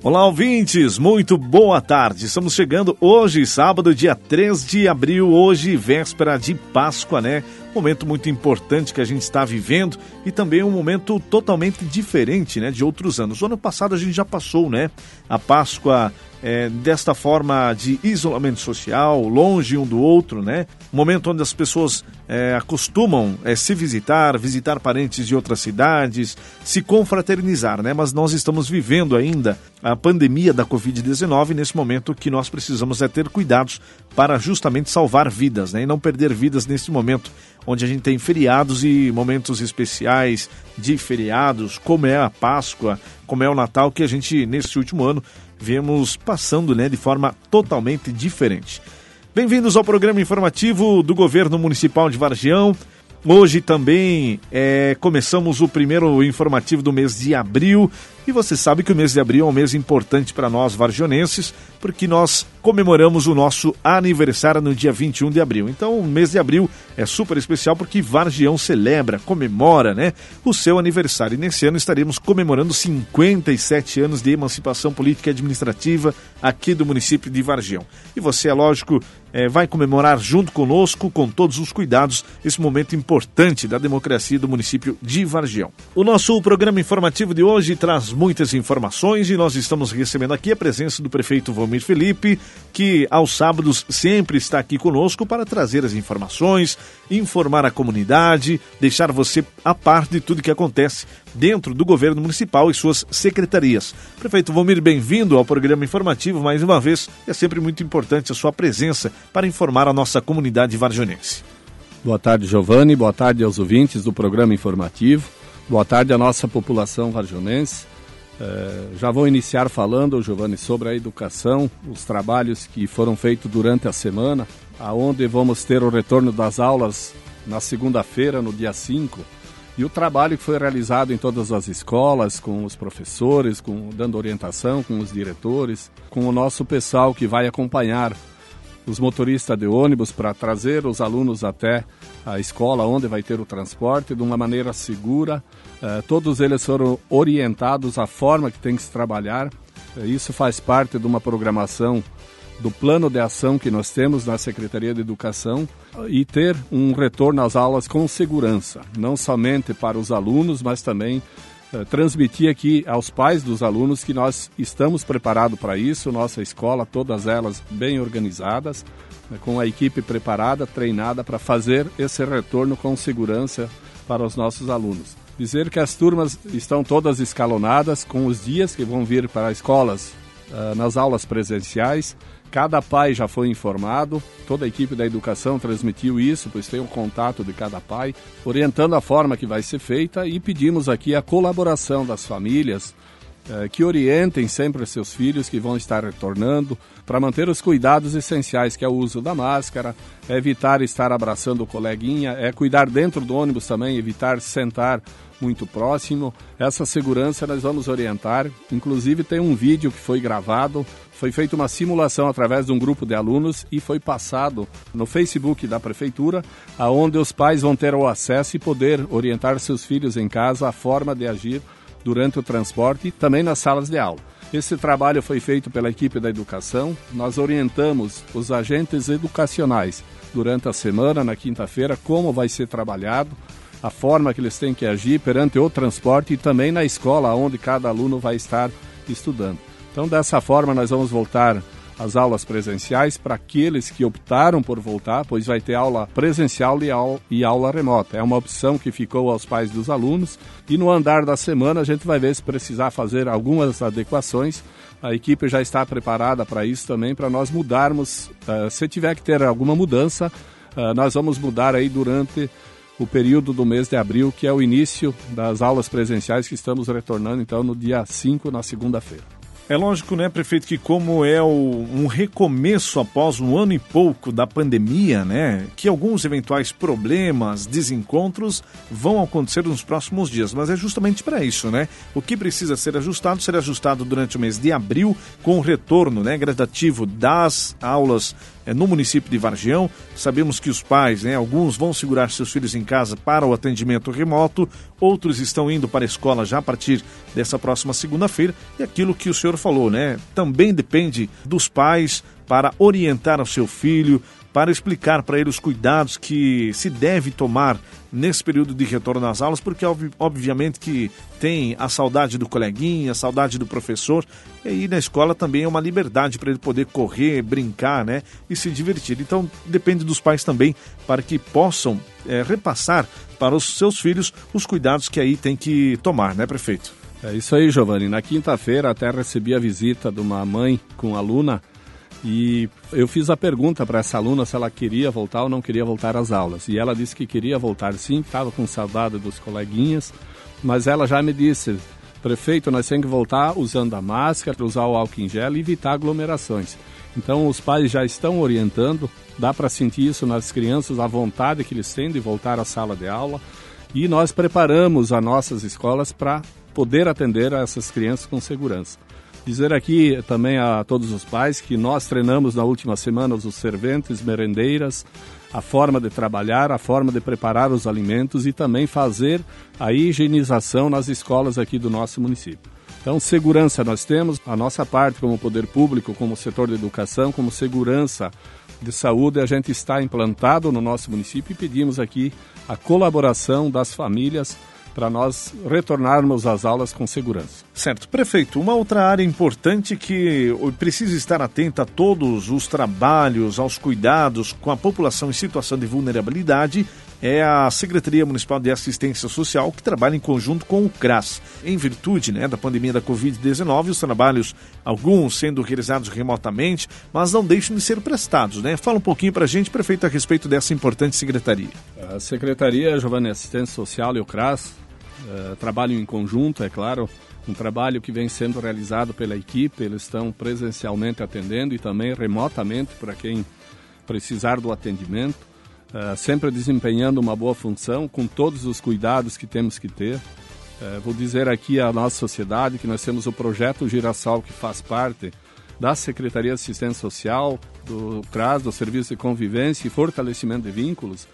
Olá, ouvintes, muito boa tarde. Estamos chegando hoje, sábado, dia 3 de abril, hoje, véspera de Páscoa, né? Momento muito importante que a gente está vivendo e também um momento totalmente diferente, né, de outros anos. O ano passado a gente já passou, né? A Páscoa é, desta forma de isolamento social, longe um do outro, né? Momento onde as pessoas é, acostumam é, se visitar, visitar parentes de outras cidades, se confraternizar, né? Mas nós estamos vivendo ainda a pandemia da Covid-19 nesse momento que nós precisamos é ter cuidados para justamente salvar vidas, né? E não perder vidas nesse momento onde a gente tem feriados e momentos especiais de feriados, como é a Páscoa, como é o Natal, que a gente, nesse último ano, vemos passando né, de forma totalmente diferente. Bem-vindos ao programa informativo do Governo Municipal de Vargião. Hoje também é, começamos o primeiro informativo do mês de abril e você sabe que o mês de abril é um mês importante para nós vargionenses, porque nós comemoramos o nosso aniversário no dia 21 de abril. Então, o mês de abril é super especial porque Vargião celebra, comemora, né, o seu aniversário. E nesse ano estaremos comemorando 57 anos de emancipação política e administrativa aqui do município de Vargião. E você, é lógico, é, vai comemorar junto conosco, com todos os cuidados, esse momento importante da democracia do município de Vargião. O nosso programa informativo de hoje traz muitas informações e nós estamos recebendo aqui a presença do prefeito Valmir Felipe, que aos sábados sempre está aqui conosco para trazer as informações, informar a comunidade, deixar você a par de tudo que acontece dentro do governo municipal e suas secretarias. Prefeito Valmir, bem-vindo ao programa informativo mais uma vez. É sempre muito importante a sua presença para informar a nossa comunidade varjonense. Boa tarde, Giovanni. Boa tarde aos ouvintes do programa informativo. Boa tarde à nossa população varjonense. É, já vou iniciar falando, Giovanni, sobre a educação, os trabalhos que foram feitos durante a semana, aonde vamos ter o retorno das aulas na segunda-feira, no dia 5, e o trabalho que foi realizado em todas as escolas, com os professores, com, dando orientação, com os diretores, com o nosso pessoal que vai acompanhar os motoristas de ônibus para trazer os alunos até a escola onde vai ter o transporte de uma maneira segura. Uh, todos eles foram orientados à forma que tem que se trabalhar. Uh, isso faz parte de uma programação do plano de ação que nós temos na Secretaria de Educação e ter um retorno às aulas com segurança, não somente para os alunos, mas também transmitir aqui aos pais dos alunos que nós estamos preparados para isso, nossa escola, todas elas bem organizadas, né, com a equipe preparada, treinada para fazer esse retorno com segurança para os nossos alunos. Dizer que as turmas estão todas escalonadas com os dias que vão vir para as escolas uh, nas aulas presenciais. Cada pai já foi informado, toda a equipe da educação transmitiu isso, pois tem o um contato de cada pai, orientando a forma que vai ser feita e pedimos aqui a colaboração das famílias, que orientem sempre seus filhos que vão estar retornando para manter os cuidados essenciais, que é o uso da máscara, é evitar estar abraçando o coleguinha, é cuidar dentro do ônibus também, evitar sentar muito próximo. Essa segurança nós vamos orientar. Inclusive tem um vídeo que foi gravado, foi feita uma simulação através de um grupo de alunos e foi passado no Facebook da prefeitura, aonde os pais vão ter o acesso e poder orientar seus filhos em casa a forma de agir durante o transporte e também nas salas de aula. Esse trabalho foi feito pela equipe da educação. Nós orientamos os agentes educacionais durante a semana, na quinta-feira, como vai ser trabalhado, a forma que eles têm que agir perante o transporte e também na escola onde cada aluno vai estar estudando. Então, dessa forma, nós vamos voltar as aulas presenciais para aqueles que optaram por voltar, pois vai ter aula presencial e aula, e aula remota. É uma opção que ficou aos pais dos alunos e no andar da semana a gente vai ver se precisar fazer algumas adequações. A equipe já está preparada para isso também, para nós mudarmos. Uh, se tiver que ter alguma mudança, uh, nós vamos mudar aí durante o período do mês de abril, que é o início das aulas presenciais que estamos retornando então no dia 5, na segunda-feira. É lógico, né, prefeito, que como é o, um recomeço após um ano e pouco da pandemia, né, que alguns eventuais problemas, desencontros vão acontecer nos próximos dias, mas é justamente para isso, né? O que precisa ser ajustado será ajustado durante o mês de abril com o retorno, né, gradativo das aulas no município de Vargião. Sabemos que os pais, né, alguns vão segurar seus filhos em casa para o atendimento remoto, outros estão indo para a escola já a partir dessa próxima segunda-feira. E aquilo que o senhor falou, né? Também depende dos pais para orientar o seu filho, para explicar para ele os cuidados que se deve tomar nesse período de retorno às aulas, porque obviamente que tem a saudade do coleguinha, a saudade do professor, e aí na escola também é uma liberdade para ele poder correr, brincar, né, e se divertir. Então depende dos pais também para que possam é, repassar para os seus filhos os cuidados que aí tem que tomar, né, prefeito? É isso aí, Giovanni. Na quinta-feira até recebi a visita de uma mãe com aluna e eu fiz a pergunta para essa aluna se ela queria voltar ou não queria voltar às aulas. E ela disse que queria voltar sim, estava com saudade dos coleguinhas, mas ela já me disse, prefeito, nós temos que voltar usando a máscara, usar o álcool em gel e evitar aglomerações. Então os pais já estão orientando, dá para sentir isso nas crianças, a vontade que eles têm de voltar à sala de aula. E nós preparamos as nossas escolas para poder atender essas crianças com segurança. Dizer aqui também a todos os pais que nós treinamos na última semana os serventes, merendeiras, a forma de trabalhar, a forma de preparar os alimentos e também fazer a higienização nas escolas aqui do nosso município. Então, segurança nós temos, a nossa parte como poder público, como setor de educação, como segurança de saúde, a gente está implantado no nosso município e pedimos aqui a colaboração das famílias para nós retornarmos às aulas com segurança. Certo. Prefeito, uma outra área importante que precisa estar atenta a todos os trabalhos, aos cuidados com a população em situação de vulnerabilidade é a Secretaria Municipal de Assistência Social, que trabalha em conjunto com o CRAS. Em virtude né, da pandemia da Covid-19, os trabalhos, alguns sendo realizados remotamente, mas não deixam de ser prestados. Né? Fala um pouquinho para a gente, prefeito, a respeito dessa importante secretaria. A Secretaria Giovanni Assistência Social e o CRAS uh, trabalham em conjunto, é claro, um trabalho que vem sendo realizado pela equipe, eles estão presencialmente atendendo e também remotamente para quem precisar do atendimento, uh, sempre desempenhando uma boa função com todos os cuidados que temos que ter. Uh, vou dizer aqui à nossa sociedade que nós temos o projeto Girassol que faz parte da Secretaria de Assistência Social, do CRAS, do Serviço de Convivência e Fortalecimento de Vínculos,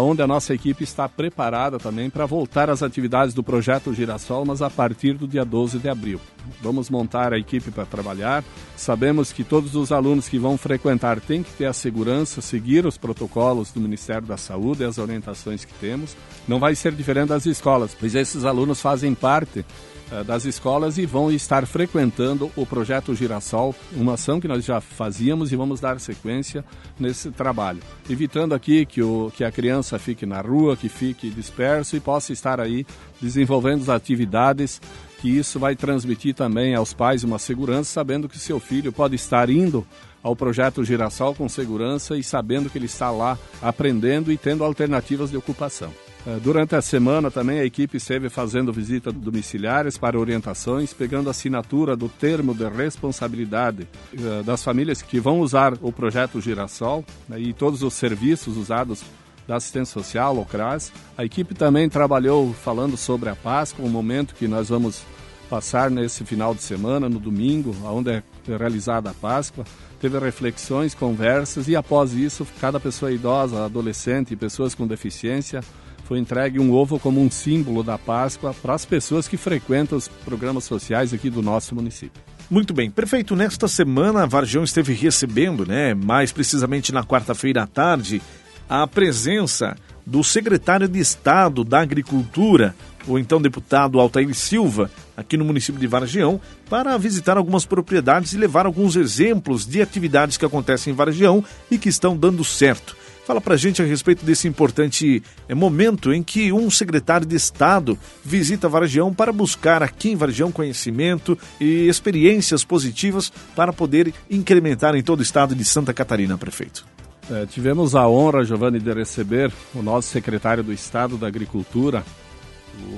onde a nossa equipe está preparada também para voltar às atividades do projeto Girassol, mas a partir do dia 12 de abril. Vamos montar a equipe para trabalhar. Sabemos que todos os alunos que vão frequentar têm que ter a segurança, seguir os protocolos do Ministério da Saúde as orientações que temos. Não vai ser diferente das escolas, pois esses alunos fazem parte eh, das escolas e vão estar frequentando o projeto Girassol, uma ação que nós já fazíamos e vamos dar sequência nesse trabalho, evitando aqui que, o, que a criança fique na rua, que fique disperso e possa estar aí desenvolvendo as atividades que isso vai transmitir também aos pais uma segurança, sabendo que seu filho pode estar indo ao projeto Girassol com segurança e sabendo que ele está lá aprendendo e tendo alternativas de ocupação. Eh, durante a semana também a equipe esteve fazendo visitas domiciliares para orientações, pegando assinatura do termo de responsabilidade eh, das famílias que vão usar o projeto Girassol né, e todos os serviços usados da assistência social, o CRAS. A equipe também trabalhou falando sobre a Páscoa, um momento que nós vamos passar nesse final de semana, no domingo, onde é realizada a Páscoa. Teve reflexões, conversas e após isso, cada pessoa idosa, adolescente e pessoas com deficiência foi entregue um ovo como um símbolo da Páscoa para as pessoas que frequentam os programas sociais aqui do nosso município. Muito bem, perfeito. Nesta semana, a Varjão esteve recebendo, né, mais precisamente na quarta-feira à tarde, a presença do secretário de Estado da Agricultura, o então deputado Altair Silva, aqui no município de Vargião, para visitar algumas propriedades e levar alguns exemplos de atividades que acontecem em Vargião e que estão dando certo. Fala para a gente a respeito desse importante é, momento em que um secretário de Estado visita Vargião para buscar aqui em Vargião conhecimento e experiências positivas para poder incrementar em todo o estado de Santa Catarina, prefeito. É, tivemos a honra, Giovanni, de receber o nosso secretário do Estado da Agricultura,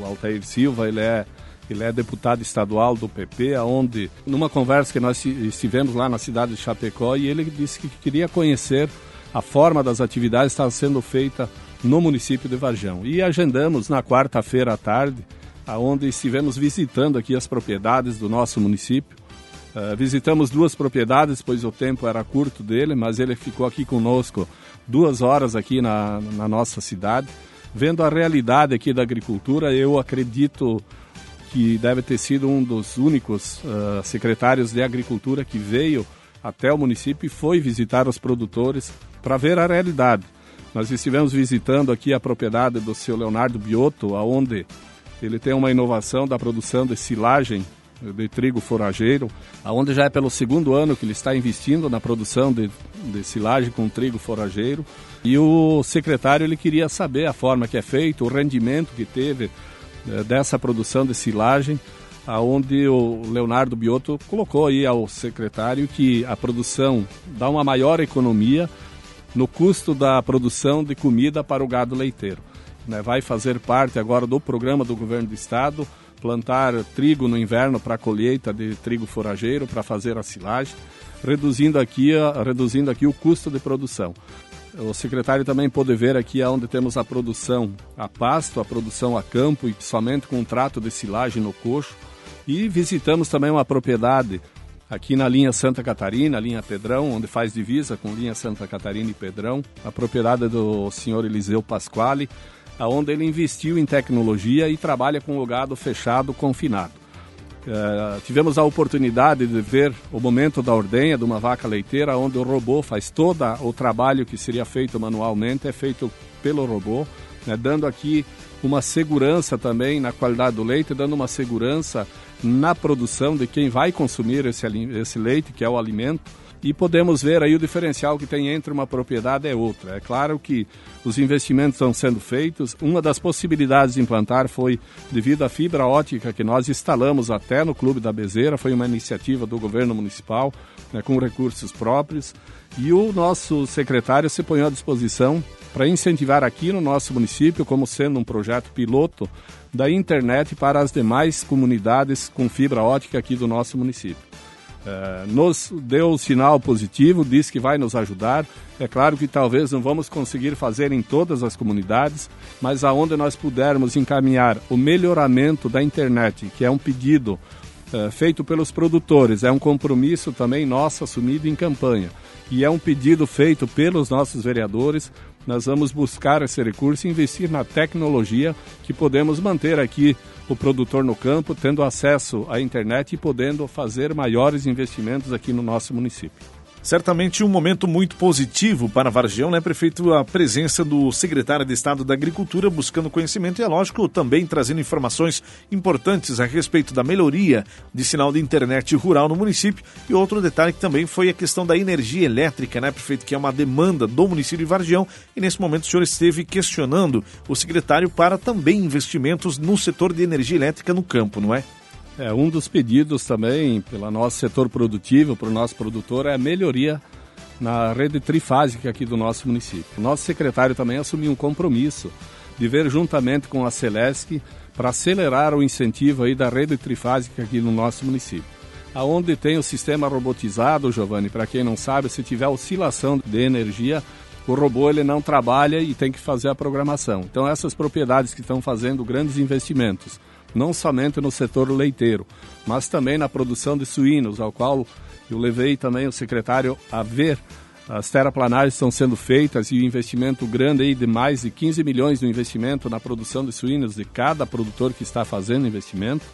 o Altair Silva, ele é ele é deputado estadual do PP, aonde numa conversa que nós estivemos lá na cidade de Chapecó e ele disse que queria conhecer a forma das atividades está sendo feita no município de Varjão. E agendamos na quarta-feira à tarde, aonde estivemos visitando aqui as propriedades do nosso município. Uh, visitamos duas propriedades, pois o tempo era curto dele, mas ele ficou aqui conosco duas horas aqui na, na nossa cidade, vendo a realidade aqui da agricultura. Eu acredito que deve ter sido um dos únicos uh, secretários de Agricultura que veio até o município e foi visitar os produtores para ver a realidade. Nós estivemos visitando aqui a propriedade do seu Leonardo Biotto, aonde ele tem uma inovação da produção de silagem de trigo forageiro, aonde já é pelo segundo ano que ele está investindo na produção de, de silagem com trigo forageiro. E o secretário ele queria saber a forma que é feito, o rendimento que teve eh, dessa produção de silagem, aonde o Leonardo Biotto colocou aí ao secretário que a produção dá uma maior economia no custo da produção de comida para o gado leiteiro. Né? Vai fazer parte agora do programa do governo do estado plantar trigo no inverno para colheita de trigo forageiro para fazer a silagem, reduzindo aqui, reduzindo aqui o custo de produção. O secretário também pôde ver aqui onde temos a produção a pasto, a produção a campo e somente com um trato de silagem no coxo. E visitamos também uma propriedade aqui na linha Santa Catarina, linha Pedrão, onde faz divisa com linha Santa Catarina e Pedrão, a propriedade do senhor Eliseu Pasquale, onde ele investiu em tecnologia e trabalha com o gado fechado confinado. Uh, tivemos a oportunidade de ver o momento da ordenha de uma vaca leiteira, onde o robô faz todo o trabalho que seria feito manualmente, é feito pelo robô, né, dando aqui uma segurança também na qualidade do leite, dando uma segurança na produção de quem vai consumir esse, esse leite, que é o alimento e podemos ver aí o diferencial que tem entre uma propriedade e outra. É claro que os investimentos estão sendo feitos. Uma das possibilidades de implantar foi devido à fibra ótica que nós instalamos até no Clube da Bezeira, foi uma iniciativa do governo municipal né, com recursos próprios. E o nosso secretário se põe à disposição para incentivar aqui no nosso município, como sendo um projeto piloto da internet para as demais comunidades com fibra ótica aqui do nosso município. É, nos deu o sinal positivo, disse que vai nos ajudar. É claro que talvez não vamos conseguir fazer em todas as comunidades, mas aonde nós pudermos encaminhar o melhoramento da internet, que é um pedido é, feito pelos produtores, é um compromisso também nosso assumido em campanha e é um pedido feito pelos nossos vereadores. Nós vamos buscar esse recurso e investir na tecnologia que podemos manter aqui o produtor no campo, tendo acesso à internet e podendo fazer maiores investimentos aqui no nosso município. Certamente um momento muito positivo para Vargião, né, prefeito? A presença do secretário de Estado da Agricultura buscando conhecimento e, é lógico, também trazendo informações importantes a respeito da melhoria de sinal de internet rural no município. E outro detalhe que também foi a questão da energia elétrica, né, prefeito? Que é uma demanda do município de Vargião. E nesse momento o senhor esteve questionando o secretário para também investimentos no setor de energia elétrica no campo, não é? É, um dos pedidos também pelo nosso setor produtivo, para o nosso produtor, é a melhoria na rede trifásica aqui do nosso município. Nosso secretário também assumiu um compromisso de ver juntamente com a Celesc para acelerar o incentivo aí da rede trifásica aqui no nosso município. Aonde tem o sistema robotizado, Giovanni, para quem não sabe, se tiver oscilação de energia, o robô ele não trabalha e tem que fazer a programação. Então essas propriedades que estão fazendo grandes investimentos não somente no setor leiteiro, mas também na produção de suínos, ao qual eu levei também o secretário a ver as terraplanagens estão sendo feitas e o investimento grande aí de mais de 15 milhões no investimento na produção de suínos de cada produtor que está fazendo investimento.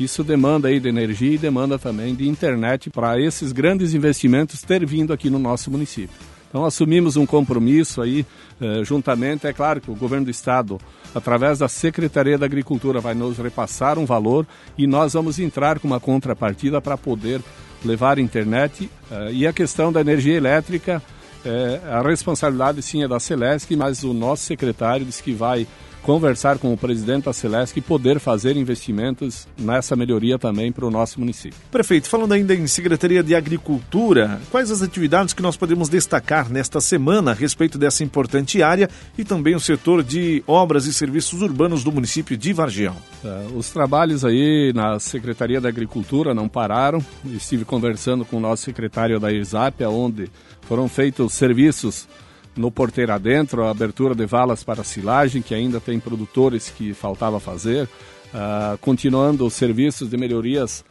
Isso demanda aí de energia e demanda também de internet para esses grandes investimentos ter vindo aqui no nosso município. Então assumimos um compromisso aí, eh, juntamente, é claro que o governo do estado, através da Secretaria da Agricultura, vai nos repassar um valor e nós vamos entrar com uma contrapartida para poder levar internet. Eh, e a questão da energia elétrica, eh, a responsabilidade sim é da Celesc, mas o nosso secretário disse que vai conversar com o presidente da Celesc e poder fazer investimentos nessa melhoria também para o nosso município. Prefeito, falando ainda em Secretaria de Agricultura, quais as atividades que nós podemos destacar nesta semana a respeito dessa importante área e também o setor de obras e serviços urbanos do município de Vargião? É, os trabalhos aí na Secretaria da Agricultura não pararam. Estive conversando com o nosso secretário da IRSAP, onde foram feitos serviços no porteiro adentro, a abertura de valas para silagem, que ainda tem produtores que faltava fazer, uh, continuando os serviços de melhorias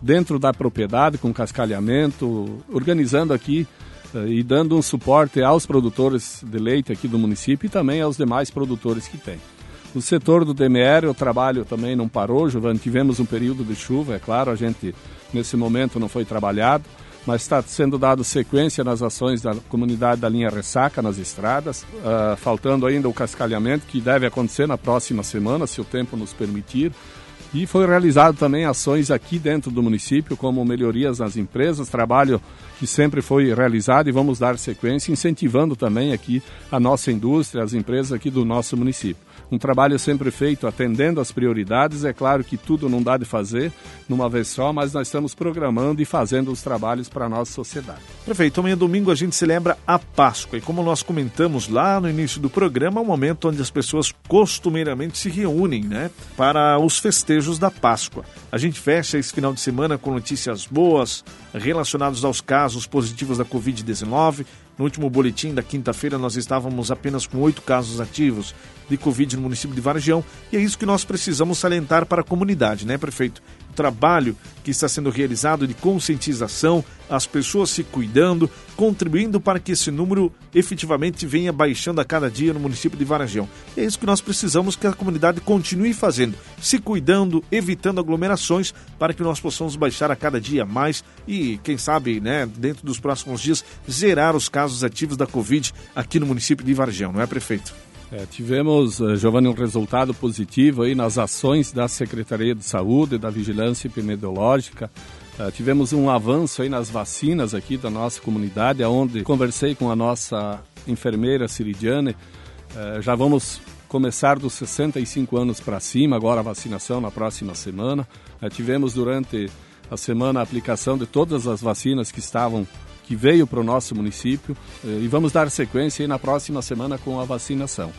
dentro da propriedade, com cascalhamento, organizando aqui uh, e dando um suporte aos produtores de leite aqui do município e também aos demais produtores que tem. O setor do DMR, o trabalho também não parou, Giovanni. Tivemos um período de chuva, é claro, a gente nesse momento não foi trabalhado, mas está sendo dado sequência nas ações da comunidade da linha Ressaca nas estradas, uh, faltando ainda o cascalhamento que deve acontecer na próxima semana, se o tempo nos permitir. E foi realizado também ações aqui dentro do município, como melhorias nas empresas, trabalho que sempre foi realizado e vamos dar sequência, incentivando também aqui a nossa indústria, as empresas aqui do nosso município um trabalho sempre feito atendendo às prioridades. É claro que tudo não dá de fazer numa vez só, mas nós estamos programando e fazendo os trabalhos para a nossa sociedade. Prefeito, amanhã domingo a gente celebra a Páscoa e como nós comentamos lá no início do programa, é um momento onde as pessoas costumeiramente se reúnem, né, para os festejos da Páscoa. A gente fecha esse final de semana com notícias boas relacionadas aos casos positivos da Covid-19. No último boletim da quinta-feira, nós estávamos apenas com oito casos ativos de Covid no município de Vargião e é isso que nós precisamos salientar para a comunidade, né, prefeito? Trabalho que está sendo realizado de conscientização, as pessoas se cuidando, contribuindo para que esse número efetivamente venha baixando a cada dia no município de Vargião. E é isso que nós precisamos que a comunidade continue fazendo, se cuidando, evitando aglomerações, para que nós possamos baixar a cada dia mais e, quem sabe, né, dentro dos próximos dias, zerar os casos ativos da Covid aqui no município de Vargião, não é, prefeito? É, tivemos, eh, Giovanni, um resultado positivo aí nas ações da Secretaria de Saúde, da Vigilância Epidemiológica. É, tivemos um avanço aí nas vacinas aqui da nossa comunidade, onde conversei com a nossa enfermeira Ciridiane. É, já vamos começar dos 65 anos para cima, agora a vacinação na próxima semana. Tivemos durante a semana a aplicação de todas as vacinas que estavam que veio para o nosso município eh, e vamos dar sequência na próxima semana com a vacinação.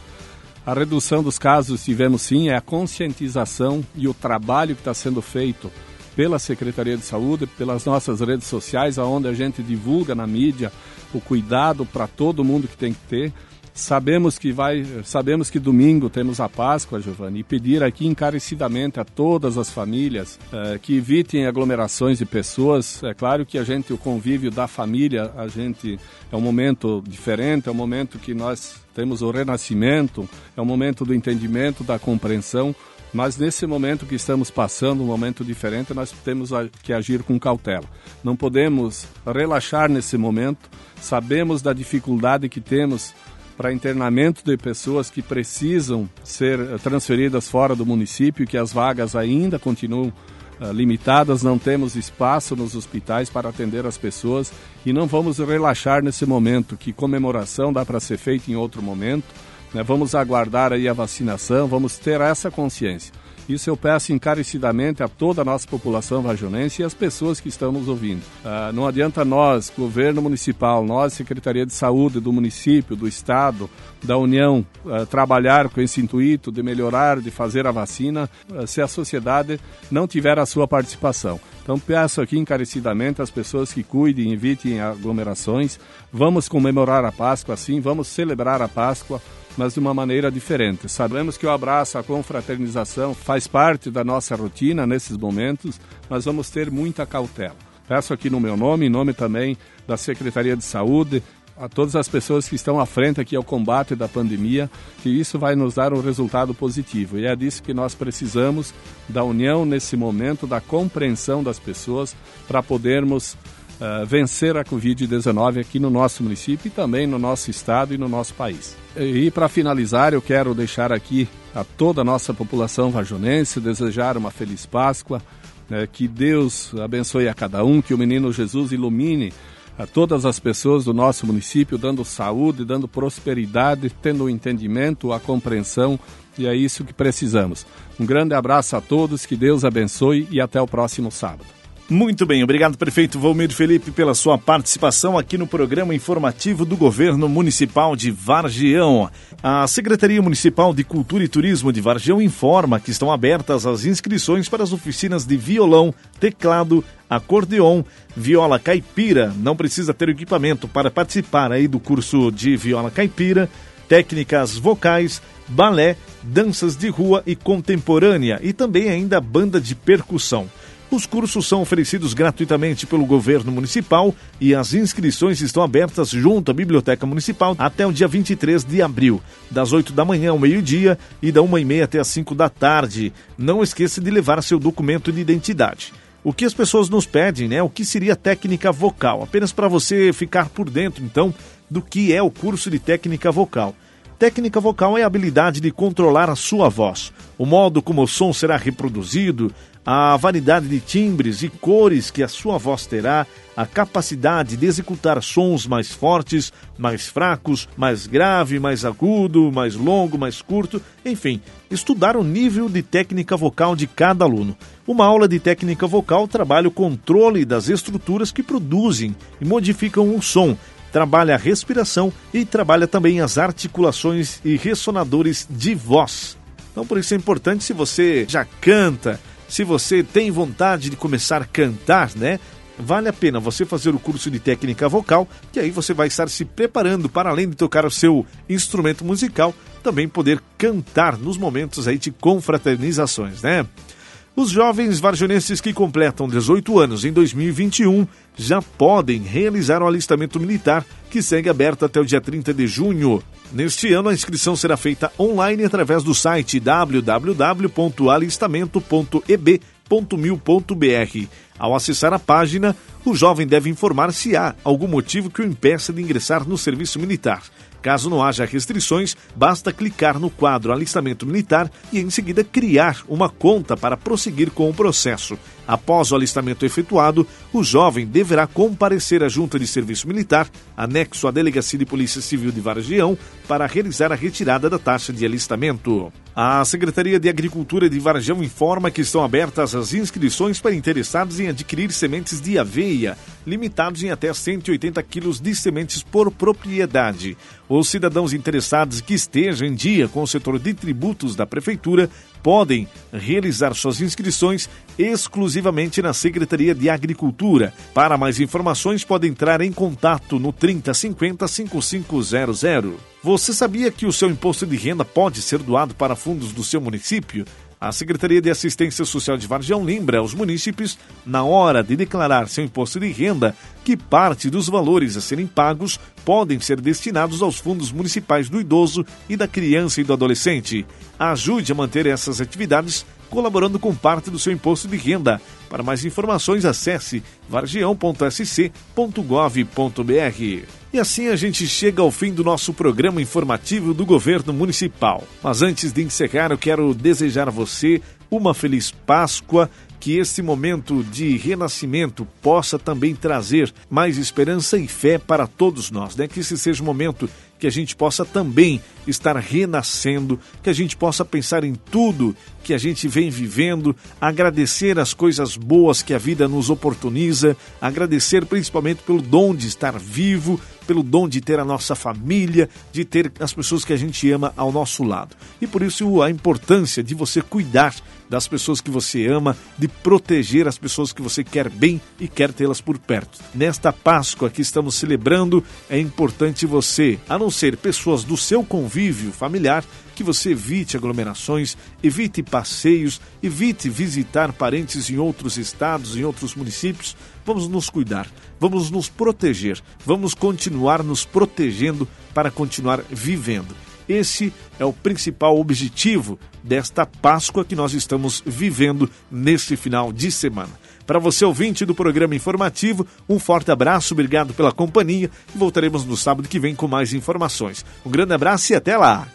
A redução dos casos tivemos sim, é a conscientização e o trabalho que está sendo feito pela Secretaria de Saúde, pelas nossas redes sociais, onde a gente divulga na mídia o cuidado para todo mundo que tem que ter Sabemos que vai, sabemos que domingo temos a Páscoa, Giovanni, e pedir aqui encarecidamente a todas as famílias eh, que evitem aglomerações de pessoas. É claro que a gente, o convívio da família, a gente é um momento diferente, é um momento que nós temos o renascimento, é um momento do entendimento, da compreensão. Mas nesse momento que estamos passando, um momento diferente, nós temos que agir com cautela. Não podemos relaxar nesse momento. Sabemos da dificuldade que temos para internamento de pessoas que precisam ser eh, transferidas fora do município, que as vagas ainda continuam uh, limitadas, não temos espaço nos hospitais para atender as pessoas e não vamos relaxar nesse momento, que comemoração dá para ser feita em outro momento. Né? Vamos aguardar aí a vacinação, vamos ter essa consciência. Isso eu peço encarecidamente a toda a nossa população vajonense e as pessoas que estão nos ouvindo. Ah, não adianta nós, governo municipal, nós, Secretaria de Saúde do município, do Estado, da União, ah, trabalhar com esse intuito de melhorar, de fazer a vacina, ah, se a sociedade não tiver a sua participação. Então peço aqui encarecidamente às pessoas que cuidem, evitem aglomerações. Vamos comemorar a Páscoa, sim, vamos celebrar a Páscoa mas de uma maneira diferente. Sabemos que o abraço, a confraternização faz parte da nossa rotina nesses momentos, mas vamos ter muita cautela. Peço aqui no meu nome, em nome também da Secretaria de Saúde, a todas as pessoas que estão à frente aqui ao combate da pandemia, que isso vai nos dar um resultado positivo. E é disso que nós precisamos, da união nesse momento, da compreensão das pessoas, para podermos uh, vencer a Covid-19 aqui no nosso município e também no nosso estado e no nosso país. E para finalizar, eu quero deixar aqui a toda a nossa população vajonense desejar uma feliz Páscoa, né, que Deus abençoe a cada um, que o menino Jesus ilumine a todas as pessoas do nosso município, dando saúde, dando prosperidade, tendo o entendimento, a compreensão, e é isso que precisamos. Um grande abraço a todos, que Deus abençoe e até o próximo sábado. Muito bem, obrigado prefeito Valmir Felipe pela sua participação aqui no programa informativo do Governo Municipal de Vargião. A Secretaria Municipal de Cultura e Turismo de Vargião informa que estão abertas as inscrições para as oficinas de violão, teclado, acordeon, viola caipira. Não precisa ter equipamento para participar aí do curso de viola caipira, técnicas vocais, balé, danças de rua e contemporânea e também ainda banda de percussão. Os cursos são oferecidos gratuitamente pelo governo municipal e as inscrições estão abertas junto à Biblioteca Municipal até o dia 23 de abril, das 8 da manhã ao meio-dia e da 1 e meia até as 5 da tarde. Não esqueça de levar seu documento de identidade. O que as pessoas nos pedem, né? O que seria técnica vocal? Apenas para você ficar por dentro, então, do que é o curso de técnica vocal. Técnica vocal é a habilidade de controlar a sua voz, o modo como o som será reproduzido, a variedade de timbres e cores que a sua voz terá, a capacidade de executar sons mais fortes, mais fracos, mais grave, mais agudo, mais longo, mais curto, enfim, estudar o nível de técnica vocal de cada aluno. Uma aula de técnica vocal trabalha o controle das estruturas que produzem e modificam o som, trabalha a respiração e trabalha também as articulações e ressonadores de voz. Então, por isso é importante, se você já canta, se você tem vontade de começar a cantar, né? Vale a pena você fazer o curso de técnica vocal, que aí você vai estar se preparando para além de tocar o seu instrumento musical, também poder cantar nos momentos aí de confraternizações, né? Os jovens varjonenses que completam 18 anos em 2021 já podem realizar o alistamento militar, que segue aberto até o dia 30 de junho. Neste ano, a inscrição será feita online através do site www.alistamento.eb.mil.br. Ao acessar a página, o jovem deve informar se há algum motivo que o impeça de ingressar no serviço militar. Caso não haja restrições, basta clicar no quadro Alistamento Militar e em seguida criar uma conta para prosseguir com o processo. Após o alistamento efetuado, o jovem deverá comparecer à Junta de Serviço Militar, anexo à Delegacia de Polícia Civil de Vargião, para realizar a retirada da taxa de alistamento. A Secretaria de Agricultura de Varjão informa que estão abertas as inscrições para interessados em adquirir sementes de aveia, limitados em até 180 quilos de sementes por propriedade. Os cidadãos interessados que estejam em dia com o setor de tributos da Prefeitura podem realizar suas inscrições exclusivamente na Secretaria de Agricultura. Para mais informações, pode entrar em contato no 3050 5500. Você sabia que o seu imposto de renda pode ser doado para fundos do seu município? A Secretaria de Assistência Social de Vargião lembra aos munícipes, na hora de declarar seu imposto de renda, que parte dos valores a serem pagos podem ser destinados aos fundos municipais do idoso e da criança e do adolescente. Ajude a manter essas atividades colaborando com parte do seu imposto de renda. Para mais informações, acesse vargião.sc.gov.br. E assim a gente chega ao fim do nosso programa informativo do governo municipal. Mas antes de encerrar, eu quero desejar a você uma feliz Páscoa, que esse momento de renascimento possa também trazer mais esperança e fé para todos nós, né? Que esse seja um momento que a gente possa também estar renascendo, que a gente possa pensar em tudo que a gente vem vivendo, agradecer as coisas boas que a vida nos oportuniza, agradecer principalmente pelo dom de estar vivo, pelo dom de ter a nossa família, de ter as pessoas que a gente ama ao nosso lado. E por isso a importância de você cuidar das pessoas que você ama, de proteger as pessoas que você quer bem e quer tê-las por perto. Nesta Páscoa que estamos celebrando, é importante você, a não ser pessoas do seu convívio familiar, que você evite aglomerações, evite passeios, evite visitar parentes em outros estados, em outros municípios. Vamos nos cuidar, vamos nos proteger, vamos continuar nos protegendo para continuar vivendo. Esse é o principal objetivo desta Páscoa que nós estamos vivendo neste final de semana. Para você, ouvinte do programa informativo, um forte abraço, obrigado pela companhia e voltaremos no sábado que vem com mais informações. Um grande abraço e até lá!